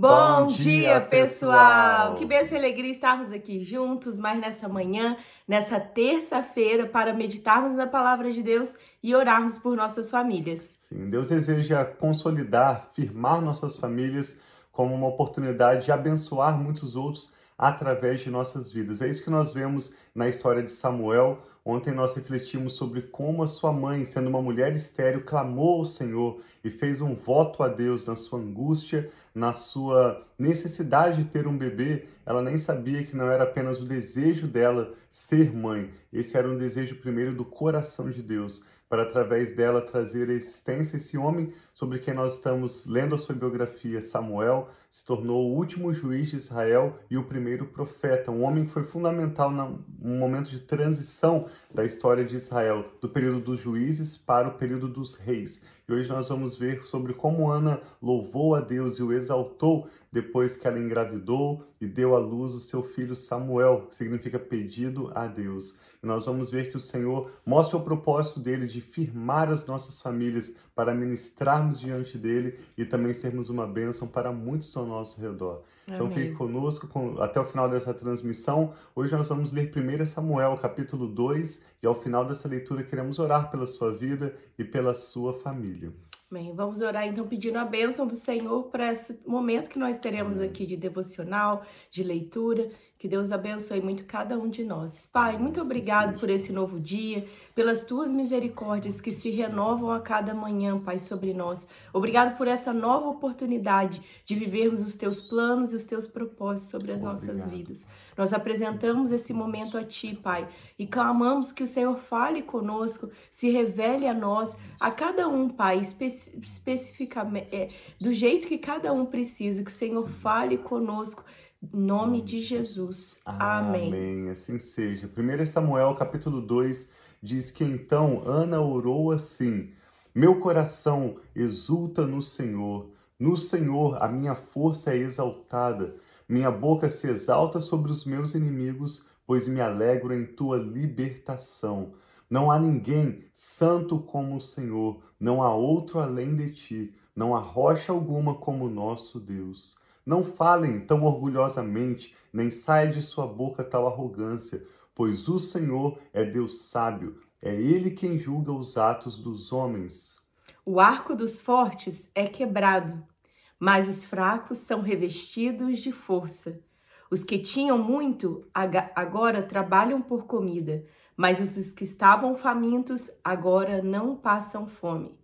Bom, dia, pessoal! Que bênção e alegria estarmos aqui juntos mais nessa manhã, nessa terça-feira, para meditarmos na palavra de Deus e orarmos por nossas famílias. Sim, Deus deseja consolidar, firmar nossas famílias como uma oportunidade de abençoar muitos outros através de nossas vidas. É isso que nós vemos na história de Samuel. Ontem nós refletimos sobre como a sua mãe, sendo uma mulher estéril, clamou ao Senhor e fez um voto a Deus na sua angústia, na sua necessidade de ter um bebê. Ela nem sabia que não era apenas o desejo dela ser mãe, esse era um desejo primeiro do coração de Deus para através dela trazer à existência esse homem sobre quem nós estamos lendo a sua biografia, Samuel, se tornou o último juiz de Israel e o primeiro profeta, um homem que foi fundamental num momento de transição da história de Israel, do período dos juízes para o período dos reis. E hoje nós vamos ver sobre como Ana louvou a Deus e o exaltou depois que ela engravidou e deu à luz o seu filho Samuel, que significa pedido a Deus. E nós vamos ver que o Senhor mostra o propósito dele de firmar as nossas famílias para ministrarmos diante dele e também sermos uma bênção para muitos ao nosso redor. Então Amém. fique conosco até o final dessa transmissão. Hoje nós vamos ler 1 Samuel, capítulo 2, e ao final dessa leitura queremos orar pela sua vida e pela sua família. Bem, vamos orar então pedindo a bênção do Senhor para esse momento que nós teremos aqui de devocional, de leitura. Que Deus abençoe muito cada um de nós. Pai, muito obrigado por esse novo dia, pelas tuas misericórdias que se renovam a cada manhã, Pai, sobre nós. Obrigado por essa nova oportunidade de vivermos os teus planos e os teus propósitos sobre as obrigado. nossas vidas. Nós apresentamos esse momento a Ti, Pai, e clamamos que o Senhor fale conosco, se revele a nós, a cada um, Pai, espe especificamente, é, do jeito que cada um precisa, que o Senhor fale conosco nome de Jesus. Amém. Amém. Assim seja. 1 Samuel, capítulo 2, diz que então Ana orou assim: Meu coração exulta no Senhor. No Senhor a minha força é exaltada. Minha boca se exalta sobre os meus inimigos, pois me alegro em tua libertação. Não há ninguém santo como o Senhor, não há outro além de ti, não há rocha alguma como o nosso Deus. Não falem tão orgulhosamente, nem saia de sua boca tal arrogância, pois o Senhor é Deus sábio, é Ele quem julga os atos dos homens. O arco dos fortes é quebrado, mas os fracos são revestidos de força. Os que tinham muito agora trabalham por comida, mas os que estavam famintos agora não passam fome.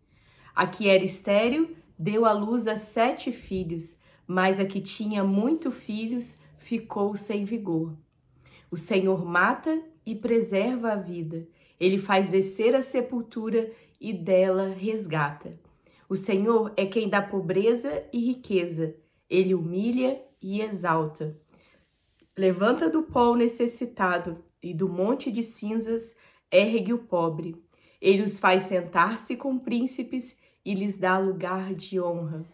A que era estéril deu à luz a sete filhos mas a que tinha muito filhos ficou sem vigor. O Senhor mata e preserva a vida, ele faz descer a sepultura e dela resgata. O Senhor é quem dá pobreza e riqueza, ele humilha e exalta. Levanta do pó o necessitado e do monte de cinzas ergue o pobre. Ele os faz sentar-se com príncipes e lhes dá lugar de honra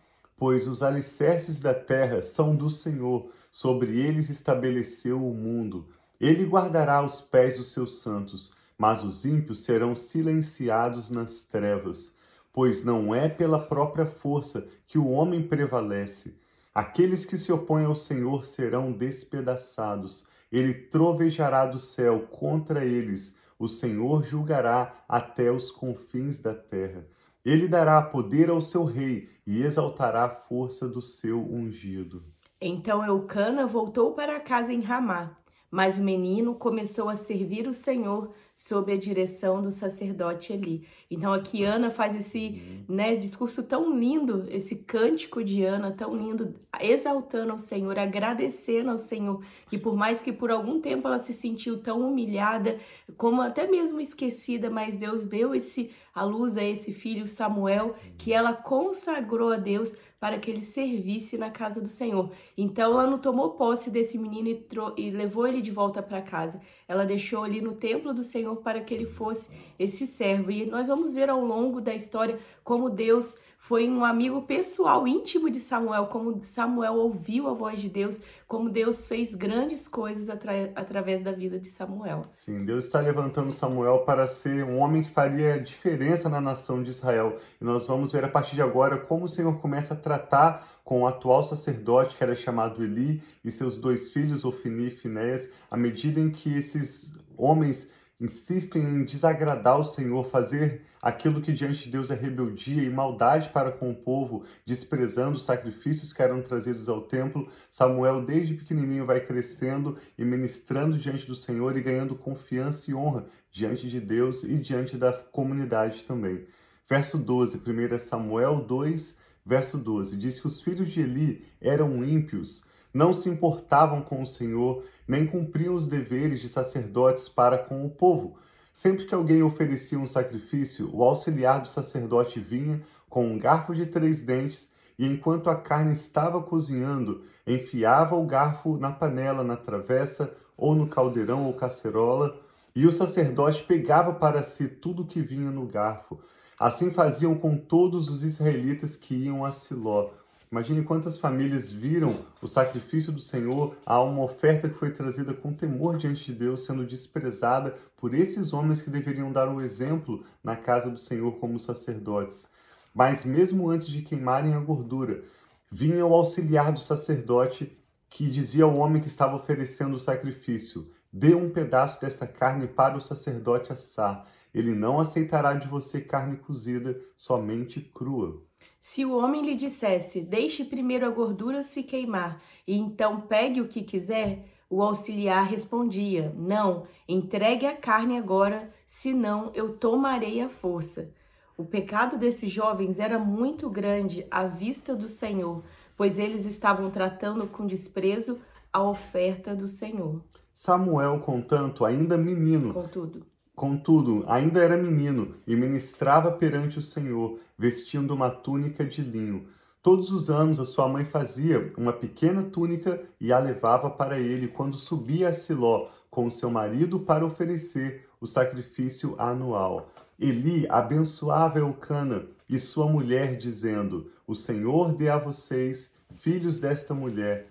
pois os alicerces da terra são do Senhor, sobre eles estabeleceu o mundo. Ele guardará os pés dos seus santos, mas os ímpios serão silenciados nas trevas, pois não é pela própria força que o homem prevalece. Aqueles que se opõem ao Senhor serão despedaçados. Ele trovejará do céu contra eles. O Senhor julgará até os confins da terra. Ele dará poder ao seu rei e exaltará a força do seu ungido. Então Eucana voltou para casa em Ramá, mas o menino começou a servir o Senhor sob a direção do sacerdote Eli. Então aqui Ana faz esse uhum. né, discurso tão lindo, esse cântico de Ana tão lindo, exaltando ao Senhor, agradecendo ao Senhor, que por mais que por algum tempo ela se sentiu tão humilhada, como até mesmo esquecida, mas Deus deu esse a luz a esse filho Samuel, que ela consagrou a Deus para que ele servisse na casa do Senhor. Então ela não tomou posse desse menino e, e levou ele de volta para casa. Ela deixou ali no templo do Senhor para que ele fosse esse servo. E nós vamos ver ao longo da história como Deus foi um amigo pessoal, íntimo de Samuel, como Samuel ouviu a voz de Deus, como Deus fez grandes coisas atra através da vida de Samuel. Sim, Deus está levantando Samuel para ser um homem que faria diferença na nação de Israel. E nós vamos ver a partir de agora como o Senhor começa a tratar com o atual sacerdote, que era chamado Eli, e seus dois filhos, Ofni e Finés, à medida em que esses homens insistem em desagradar o Senhor, fazer aquilo que diante de Deus é rebeldia e maldade para com o povo, desprezando os sacrifícios que eram trazidos ao templo, Samuel, desde pequenininho, vai crescendo e ministrando diante do Senhor e ganhando confiança e honra diante de Deus e diante da comunidade também. Verso 12, 1 Samuel 2, verso 12, diz que os filhos de Eli eram ímpios, não se importavam com o Senhor, nem cumpriam os deveres de sacerdotes para com o povo. Sempre que alguém oferecia um sacrifício, o auxiliar do sacerdote vinha com um garfo de três dentes e, enquanto a carne estava cozinhando, enfiava o garfo na panela, na travessa ou no caldeirão ou cacerola, e o sacerdote pegava para si tudo que vinha no garfo. Assim faziam com todos os israelitas que iam a Siló. Imagine quantas famílias viram o sacrifício do Senhor a uma oferta que foi trazida com temor diante de Deus, sendo desprezada por esses homens que deveriam dar o exemplo na casa do Senhor como sacerdotes. Mas mesmo antes de queimarem a gordura, vinha o auxiliar do sacerdote que dizia ao homem que estava oferecendo o sacrifício: Dê um pedaço desta carne para o sacerdote assar. Ele não aceitará de você carne cozida, somente crua. Se o homem lhe dissesse: Deixe primeiro a gordura se queimar, e então pegue o que quiser, o auxiliar respondia: Não, entregue a carne agora, senão eu tomarei a força. O pecado desses jovens era muito grande à vista do Senhor, pois eles estavam tratando com desprezo a oferta do Senhor. Samuel, contanto, ainda menino, Contudo, Contudo, ainda era menino e ministrava perante o Senhor, vestindo uma túnica de linho. Todos os anos a sua mãe fazia uma pequena túnica e a levava para ele quando subia a Siló com seu marido para oferecer o sacrifício anual. Eli abençoava Eucana e sua mulher, dizendo: O Senhor dê a vocês, filhos desta mulher,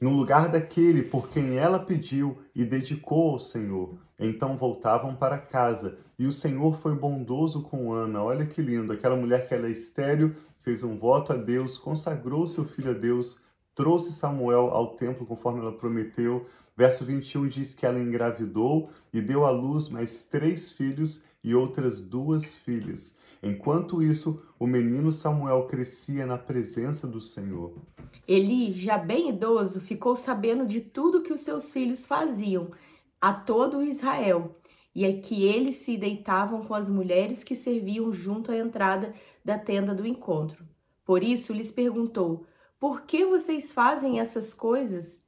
no lugar daquele por quem ela pediu e dedicou ao Senhor. Então voltavam para casa, e o Senhor foi bondoso com Ana. Olha que lindo, aquela mulher que era é estéril, fez um voto a Deus, consagrou seu filho a Deus, trouxe Samuel ao templo conforme ela prometeu. Verso 21 diz que ela engravidou e deu à luz mais três filhos e outras duas filhas. Enquanto isso, o menino Samuel crescia na presença do Senhor. Eli, já bem idoso, ficou sabendo de tudo que os seus filhos faziam a todo Israel, e é que eles se deitavam com as mulheres que serviam junto à entrada da tenda do encontro. Por isso lhes perguntou: Por que vocês fazem essas coisas?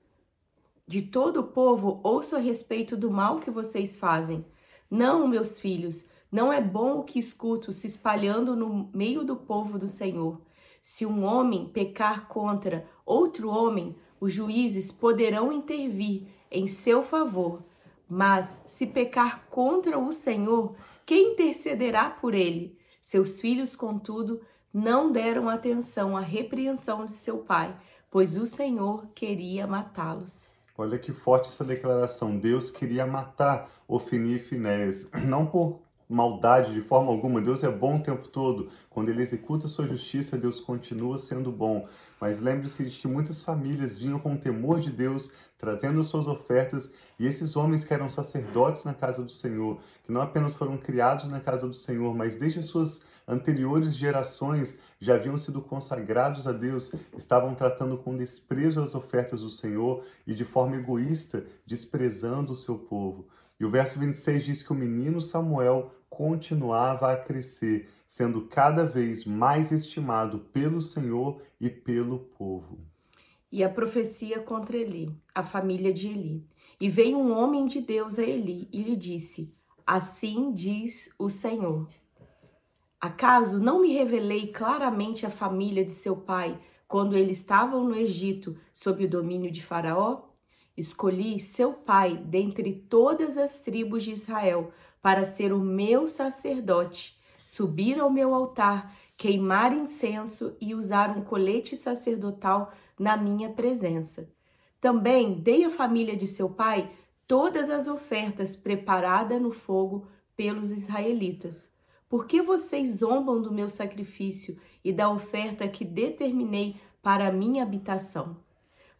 De todo o povo ouço a respeito do mal que vocês fazem. Não, meus filhos, não é bom o que escuto se espalhando no meio do povo do Senhor. Se um homem pecar contra outro homem, os juízes poderão intervir em seu favor. Mas se pecar contra o Senhor, quem intercederá por ele? Seus filhos, contudo, não deram atenção à repreensão de seu pai, pois o Senhor queria matá-los. Olha que forte essa declaração. Deus queria matar Ofni e Finéias, não por maldade de forma alguma. Deus é bom o tempo todo. Quando ele executa sua justiça, Deus continua sendo bom. Mas lembre-se de que muitas famílias vinham com o temor de Deus, trazendo suas ofertas, e esses homens que eram sacerdotes na casa do Senhor, que não apenas foram criados na casa do Senhor, mas desde suas anteriores gerações já haviam sido consagrados a Deus, estavam tratando com desprezo as ofertas do Senhor e de forma egoísta, desprezando o seu povo. E o verso 26 diz que o menino Samuel continuava a crescer, sendo cada vez mais estimado pelo Senhor e pelo povo. E a profecia contra Eli, a família de Eli. E veio um homem de Deus a Eli e lhe disse: Assim diz o Senhor. Acaso não me revelei claramente a família de seu pai quando eles estavam no Egito sob o domínio de Faraó? Escolhi seu pai dentre todas as tribos de Israel para ser o meu sacerdote, subir ao meu altar, queimar incenso e usar um colete sacerdotal na minha presença. Também dei à família de seu pai todas as ofertas preparadas no fogo pelos israelitas. Por que vocês zombam do meu sacrifício e da oferta que determinei para a minha habitação?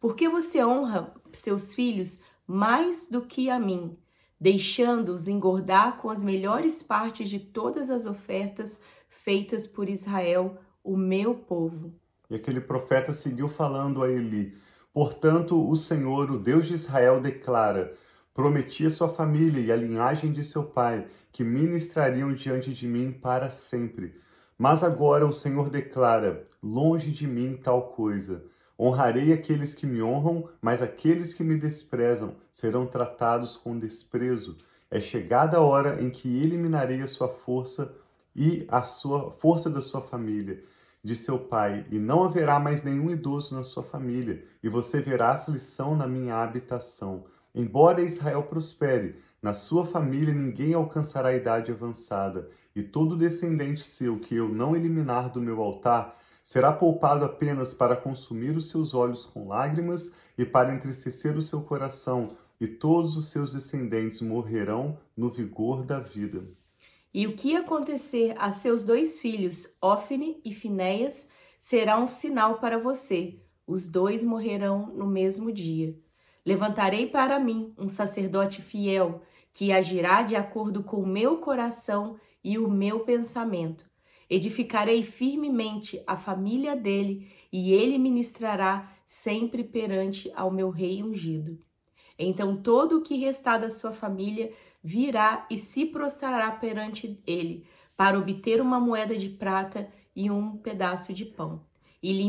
Por que você honra seus filhos mais do que a mim, deixando-os engordar com as melhores partes de todas as ofertas feitas por Israel, o meu povo? E aquele profeta seguiu falando a Eli: Portanto, o Senhor, o Deus de Israel, declara: Prometi a sua família e a linhagem de seu pai que ministrariam diante de mim para sempre. Mas agora o Senhor declara: Longe de mim tal coisa. Honrarei aqueles que me honram, mas aqueles que me desprezam serão tratados com desprezo. É chegada a hora em que eliminarei a sua força e a sua força da sua família, de seu pai, e não haverá mais nenhum idoso na sua família, e você verá aflição na minha habitação. Embora Israel prospere, na sua família ninguém alcançará a idade avançada, e todo descendente seu que eu não eliminar do meu altar será poupado apenas para consumir os seus olhos com lágrimas e para entristecer o seu coração, e todos os seus descendentes morrerão no vigor da vida. E o que acontecer a seus dois filhos, Ofne e Finéias, será um sinal para você. Os dois morrerão no mesmo dia. Levantarei para mim um sacerdote fiel que agirá de acordo com o meu coração e o meu pensamento. Edificarei firmemente a família dele, e ele ministrará sempre perante ao meu rei ungido. Então todo o que restar da sua família virá e se prostrará perante ele, para obter uma moeda de prata e um pedaço de pão. E lhe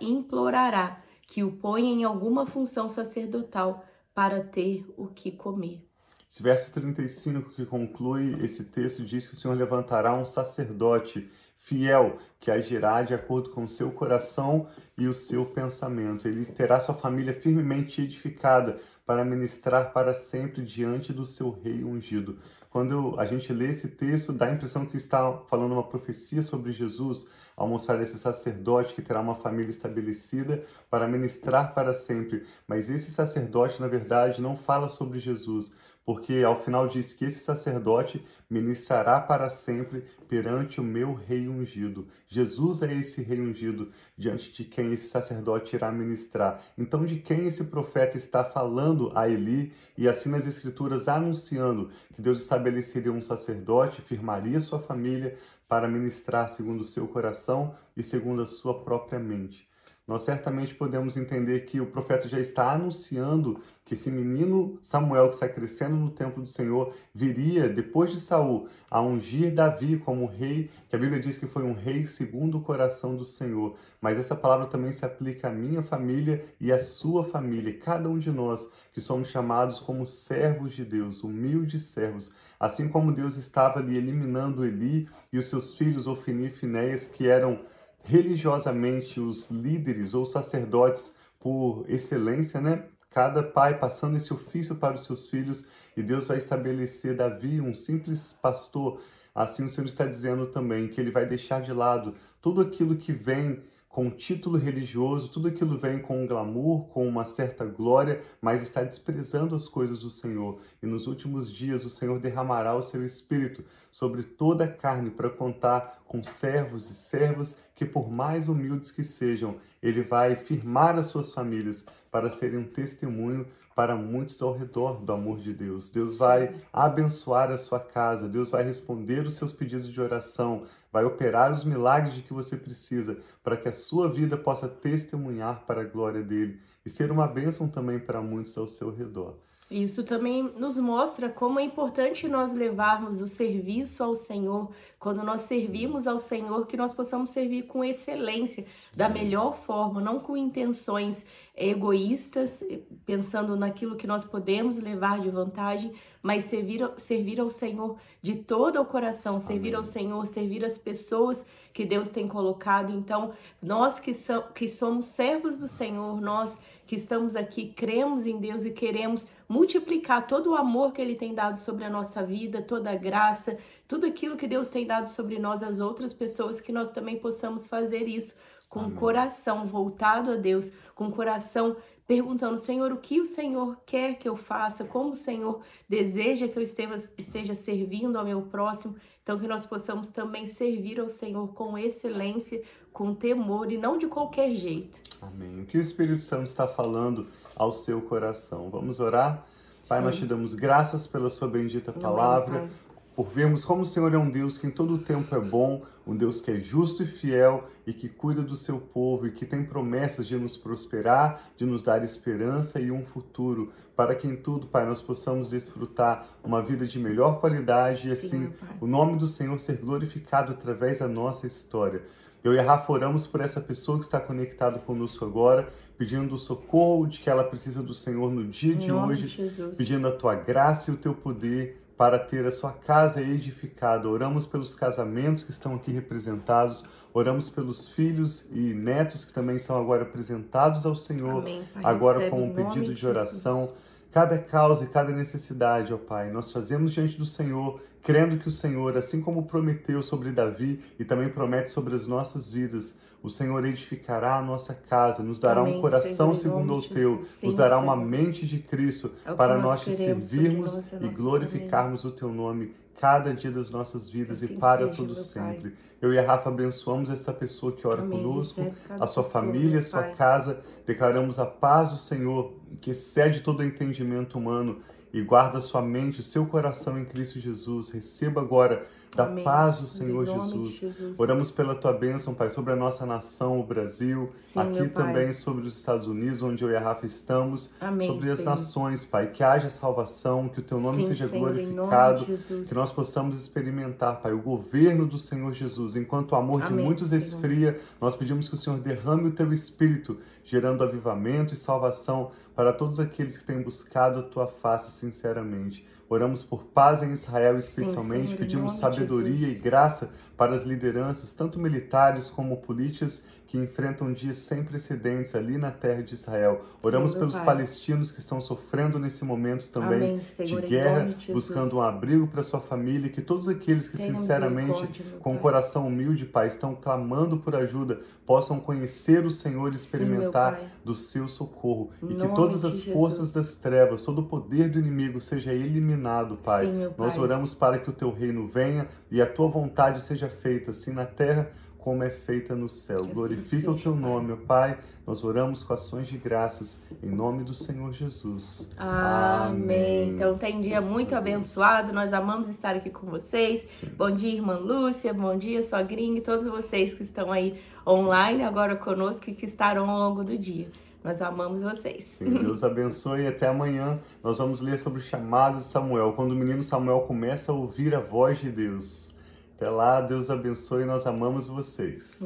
implorará que o ponha em alguma função sacerdotal para ter o que comer. Esse verso 35 que conclui esse texto diz que o Senhor levantará um sacerdote fiel que agirá de acordo com o seu coração e o seu pensamento. Ele terá sua família firmemente edificada para ministrar para sempre diante do seu rei ungido. Quando a gente lê esse texto, dá a impressão que está falando uma profecia sobre Jesus, ao mostrar esse sacerdote que terá uma família estabelecida para ministrar para sempre. Mas esse sacerdote, na verdade, não fala sobre Jesus, porque ao final diz que esse sacerdote ministrará para sempre perante o meu rei ungido. Jesus é esse rei ungido diante de quem esse sacerdote irá ministrar. Então, de quem esse profeta está falando a Eli e assim nas escrituras anunciando que Deus estabeleceria um sacerdote, firmaria sua família para ministrar segundo o seu coração e segundo a sua própria mente nós certamente podemos entender que o profeta já está anunciando que esse menino Samuel que está crescendo no templo do Senhor viria depois de Saul a ungir Davi como rei, que a Bíblia diz que foi um rei segundo o coração do Senhor. Mas essa palavra também se aplica à minha família e à sua família, cada um de nós que somos chamados como servos de Deus, humildes servos, assim como Deus estava ali eliminando Eli e os seus filhos Ofni e Finéias que eram religiosamente os líderes ou sacerdotes por excelência, né? Cada pai passando esse ofício para os seus filhos e Deus vai estabelecer Davi, um simples pastor. Assim o Senhor está dizendo também que ele vai deixar de lado tudo aquilo que vem com título religioso, tudo aquilo vem com um glamour, com uma certa glória, mas está desprezando as coisas do Senhor. E nos últimos dias o Senhor derramará o seu espírito sobre toda a carne para contar com servos e servas que, por mais humildes que sejam, ele vai firmar as suas famílias para serem um testemunho para muitos ao redor do amor de Deus. Deus vai abençoar a sua casa, Deus vai responder os seus pedidos de oração, vai operar os milagres de que você precisa para que a sua vida possa testemunhar para a glória dele e ser uma bênção também para muitos ao seu redor. Isso também nos mostra como é importante nós levarmos o serviço ao Senhor, quando nós servimos ao Senhor, que nós possamos servir com excelência, da melhor forma, não com intenções egoístas, pensando naquilo que nós podemos levar de vantagem, mas servir, servir ao Senhor de todo o coração, servir Amém. ao Senhor, servir as pessoas que Deus tem colocado. Então, nós que, so, que somos servos do Senhor, nós que estamos aqui, cremos em Deus e queremos multiplicar todo o amor que Ele tem dado sobre a nossa vida, toda a graça, tudo aquilo que Deus tem dado sobre nós, as outras pessoas, que nós também possamos fazer isso com o coração voltado a Deus, com o coração perguntando, Senhor, o que o Senhor quer que eu faça, como o Senhor deseja que eu esteja, esteja servindo ao meu próximo. Então, que nós possamos também servir ao Senhor com excelência, com temor e não de qualquer jeito. Amém. O que o Espírito Santo está falando ao seu coração? Vamos orar? Pai, Sim. nós te damos graças pela sua bendita palavra. Amém, por vermos como o Senhor é um Deus que em todo o tempo é bom, um Deus que é justo e fiel e que cuida do seu povo e que tem promessas de nos prosperar, de nos dar esperança e um futuro, para que em tudo, Pai, nós possamos desfrutar uma vida de melhor qualidade e Sim, assim Pai. o nome do Senhor ser glorificado através da nossa história. Eu e a Rafa oramos por essa pessoa que está conectada conosco agora, pedindo o socorro de que ela precisa do Senhor no dia de hoje, de pedindo a tua graça e o teu poder para ter a sua casa edificada. Oramos pelos casamentos que estão aqui representados, oramos pelos filhos e netos que também são agora apresentados ao Senhor, Amém, Pai. agora com um pedido de Jesus. oração. Cada causa e cada necessidade, ó Pai, nós trazemos diante do Senhor, crendo que o Senhor, assim como prometeu sobre Davi e também promete sobre as nossas vidas, o Senhor edificará a nossa casa, nos dará Amém, um coração segundo o teu. Sim, nos dará uma mente de Cristo É para nós nós te servirmos nós, é a e glorificarmos o teu nome cada dia das nossas vidas Assim e para seja, todo sempre. Eu e a Rafa abençoamos esta pessoa que ora Amém. conosco, cada a sua pessoa, família, a sua Pai. casa. Declaramos a paz do Senhor, que excede todo entendimento humano, e guarda sua mente, o seu coração em Cristo Jesus. Receba agora da Amém, paz do Senhor, de Jesus. Jesus. Oramos pela tua bênção, Pai, sobre a nossa nação, o Brasil, Sim, aqui também sobre os Estados Unidos, onde eu e a Rafa estamos, Amém, sobre as Senhor. nações, Pai, que haja salvação, que o teu nome Sim, seja Senhor, glorificado, de que nós possamos experimentar, Pai, o governo do Senhor Jesus. Enquanto o amor de Amém, muitos Senhor. esfria, nós pedimos que o Senhor derrame o teu espírito, gerando avivamento e salvação para todos aqueles que têm buscado a tua face sinceramente. Oramos por paz em Israel, especialmente, em pedimos sabedoria Jesus. e graça para as lideranças, tanto militares como políticas, que enfrentam dias sem precedentes ali na terra de Israel. Oramos Sim, pelos Pai. palestinos que estão sofrendo nesse momento também Amém, Senhor, de guerra, de buscando um abrigo para sua família, que todos aqueles que Tenha sinceramente, com o Pai. coração humilde, Pai, estão clamando por ajuda, possam conhecer o Senhor e Sim, experimentar Pai. do seu socorro. E que nome todas as Jesus. forças das trevas, todo o poder do inimigo seja eliminado, Pai. Sim, meu Nós Pai. oramos para que o teu reino venha e a tua vontade seja feita, assim na terra como é feita no céu. Que assim Glorifica o seja, teu Pai. nome, ó Pai. Nós oramos com ações de graças em nome do Senhor Jesus. Amém. Então tem um dia muito abençoado. Nós amamos estar aqui com vocês. Bom dia, irmã Lúcia. Bom dia, sogrinha e todos vocês que estão aí online agora conosco e que estarão ao longo do dia. Nós amamos vocês. Deus abençoe e até amanhã nós vamos ler sobre o chamado de Samuel, quando o menino Samuel começa a ouvir a voz de Deus. Até lá, Deus abençoe e nós amamos vocês.